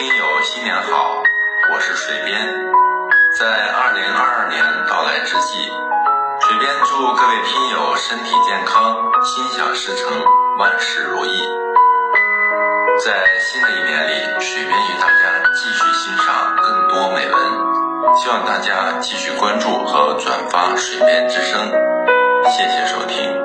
听友新年好，我是水边。在二零二二年到来之际，水边祝各位听友身体健康，心想事成，万事如意。在新的一年里，水边与大家继续欣赏更多美文，希望大家继续关注和转发水边之声。谢谢收听。